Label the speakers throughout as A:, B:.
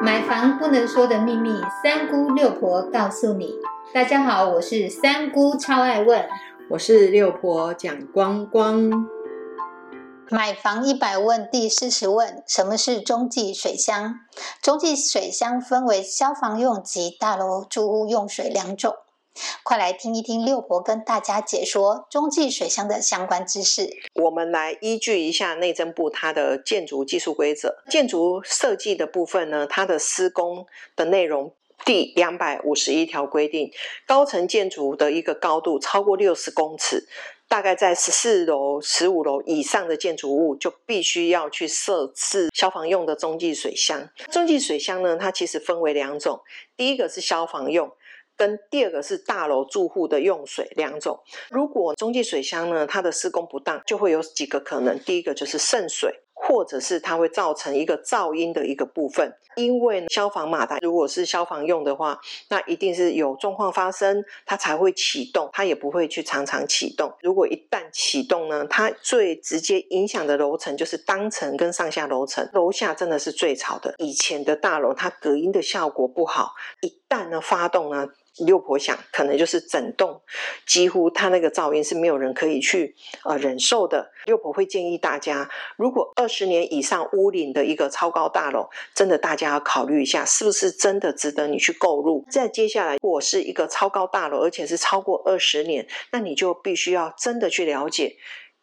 A: 买房不能说的秘密，三姑六婆告诉你。大家好，我是三姑，超爱问。
B: 我是六婆蒋光光。
A: 买房一百问第四十问：什么是中继水箱？中继水箱分为消防用及大楼住户用水两种。快来听一听六婆跟大家解说中继水箱的相关知识。
B: 我们来依据一下内政部它的建筑技术规则，建筑设计的部分呢，它的施工的内容第两百五十一条规定，高层建筑的一个高度超过六十公尺，大概在十四楼、十五楼以上的建筑物就必须要去设置消防用的中继水箱。中继水箱呢，它其实分为两种，第一个是消防用。跟第二个是大楼住户的用水两种。如果中继水箱呢，它的施工不当，就会有几个可能。第一个就是渗水，或者是它会造成一个噪音的一个部分。因为消防马达如果是消防用的话，那一定是有状况发生，它才会启动，它也不会去常常启动。如果一旦启动呢，它最直接影响的楼层就是当层跟上下楼层，楼下真的是最吵的。以前的大楼它隔音的效果不好，一旦呢发动呢。六婆想，可能就是整栋几乎它那个噪音是没有人可以去呃忍受的。六婆会建议大家，如果二十年以上屋龄的一个超高大楼，真的大家要考虑一下，是不是真的值得你去购入。再接下来，如果是一个超高大楼，而且是超过二十年，那你就必须要真的去了解。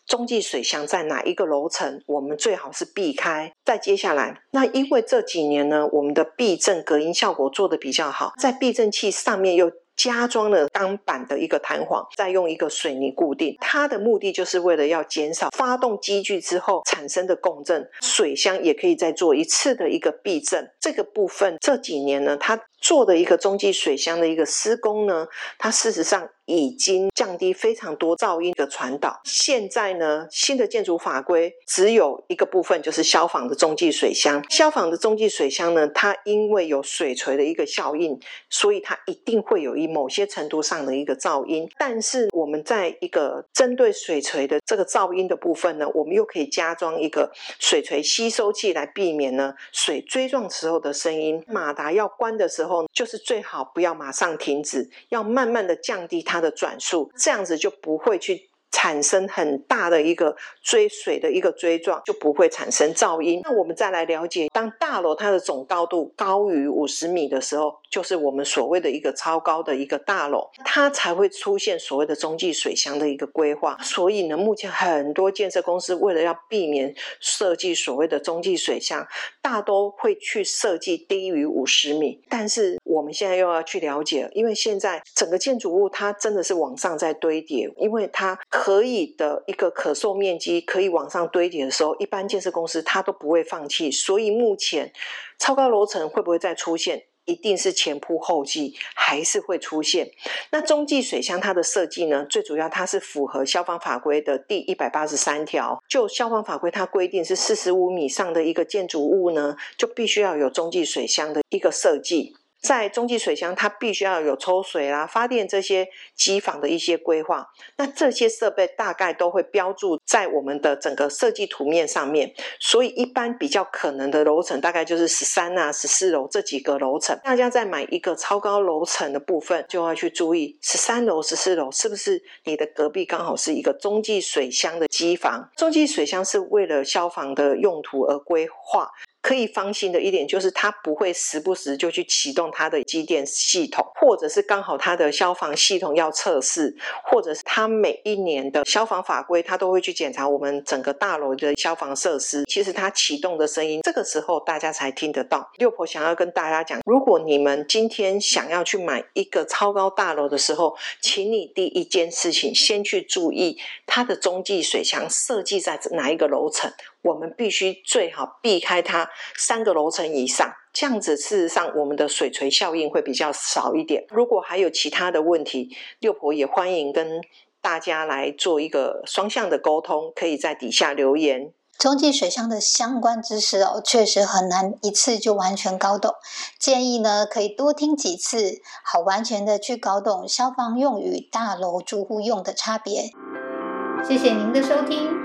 B: 中继水箱在哪一个楼层？我们最好是避开。再接下来，那因为这几年呢，我们的避震隔音效果做得比较好，在避震器上面又。加装了钢板的一个弹簧，再用一个水泥固定，它的目的就是为了要减少发动机具之后产生的共振。水箱也可以再做一次的一个避震。这个部分这几年呢，它做的一个中继水箱的一个施工呢，它事实上已经降低非常多噪音的传导。现在呢，新的建筑法规只有一个部分，就是消防的中继水箱。消防的中继水箱呢，它因为有水锤的一个效应，所以它一定会有一。某些程度上的一个噪音，但是我们在一个针对水锤的这个噪音的部分呢，我们又可以加装一个水锤吸收器来避免呢水追撞时候的声音。马达要关的时候，就是最好不要马上停止，要慢慢的降低它的转速，这样子就不会去。产生很大的一个追水的一个追撞，就不会产生噪音。那我们再来了解，当大楼它的总高度高于五十米的时候，就是我们所谓的一个超高的一个大楼，它才会出现所谓的中继水箱的一个规划。所以呢，目前很多建设公司为了要避免设计所谓的中继水箱，大都会去设计低于五十米。但是我们现在又要去了解，因为现在整个建筑物它真的是往上在堆叠，因为它。可以的一个可售面积可以往上堆叠的时候，一般建设公司它都不会放弃。所以目前超高楼层会不会再出现？一定是前仆后继，还是会出现。那中继水箱它的设计呢？最主要它是符合消防法规的第一百八十三条。就消防法规它规定是四十五米上的一个建筑物呢，就必须要有中继水箱的一个设计。在中继水箱，它必须要有抽水啦、发电这些机房的一些规划。那这些设备大概都会标注在我们的整个设计图面上面。所以，一般比较可能的楼层大概就是十三啊、十四楼这几个楼层。大家在买一个超高楼层的部分，就要去注意十三楼、十四楼是不是你的隔壁刚好是一个中继水箱的机房。中继水箱是为了消防的用途而规划。可以放心的一点就是，它不会时不时就去启动它的机电系统，或者是刚好它的消防系统要测试，或者是它每一年的消防法规，它都会去检查我们整个大楼的消防设施。其实它启动的声音，这个时候大家才听得到。六婆想要跟大家讲，如果你们今天想要去买一个超高大楼的时候，请你第一件事情先去注意它的中继水箱设计在哪一个楼层。我们必须最好避开它三个楼层以上，这样子事实上我们的水锤效应会比较少一点。如果还有其他的问题，六婆也欢迎跟大家来做一个双向的沟通，可以在底下留言。
A: 中继水箱的相关知识哦，确实很难一次就完全搞懂，建议呢可以多听几次，好完全的去搞懂消防用与大楼住户用的差别。谢谢您的收听。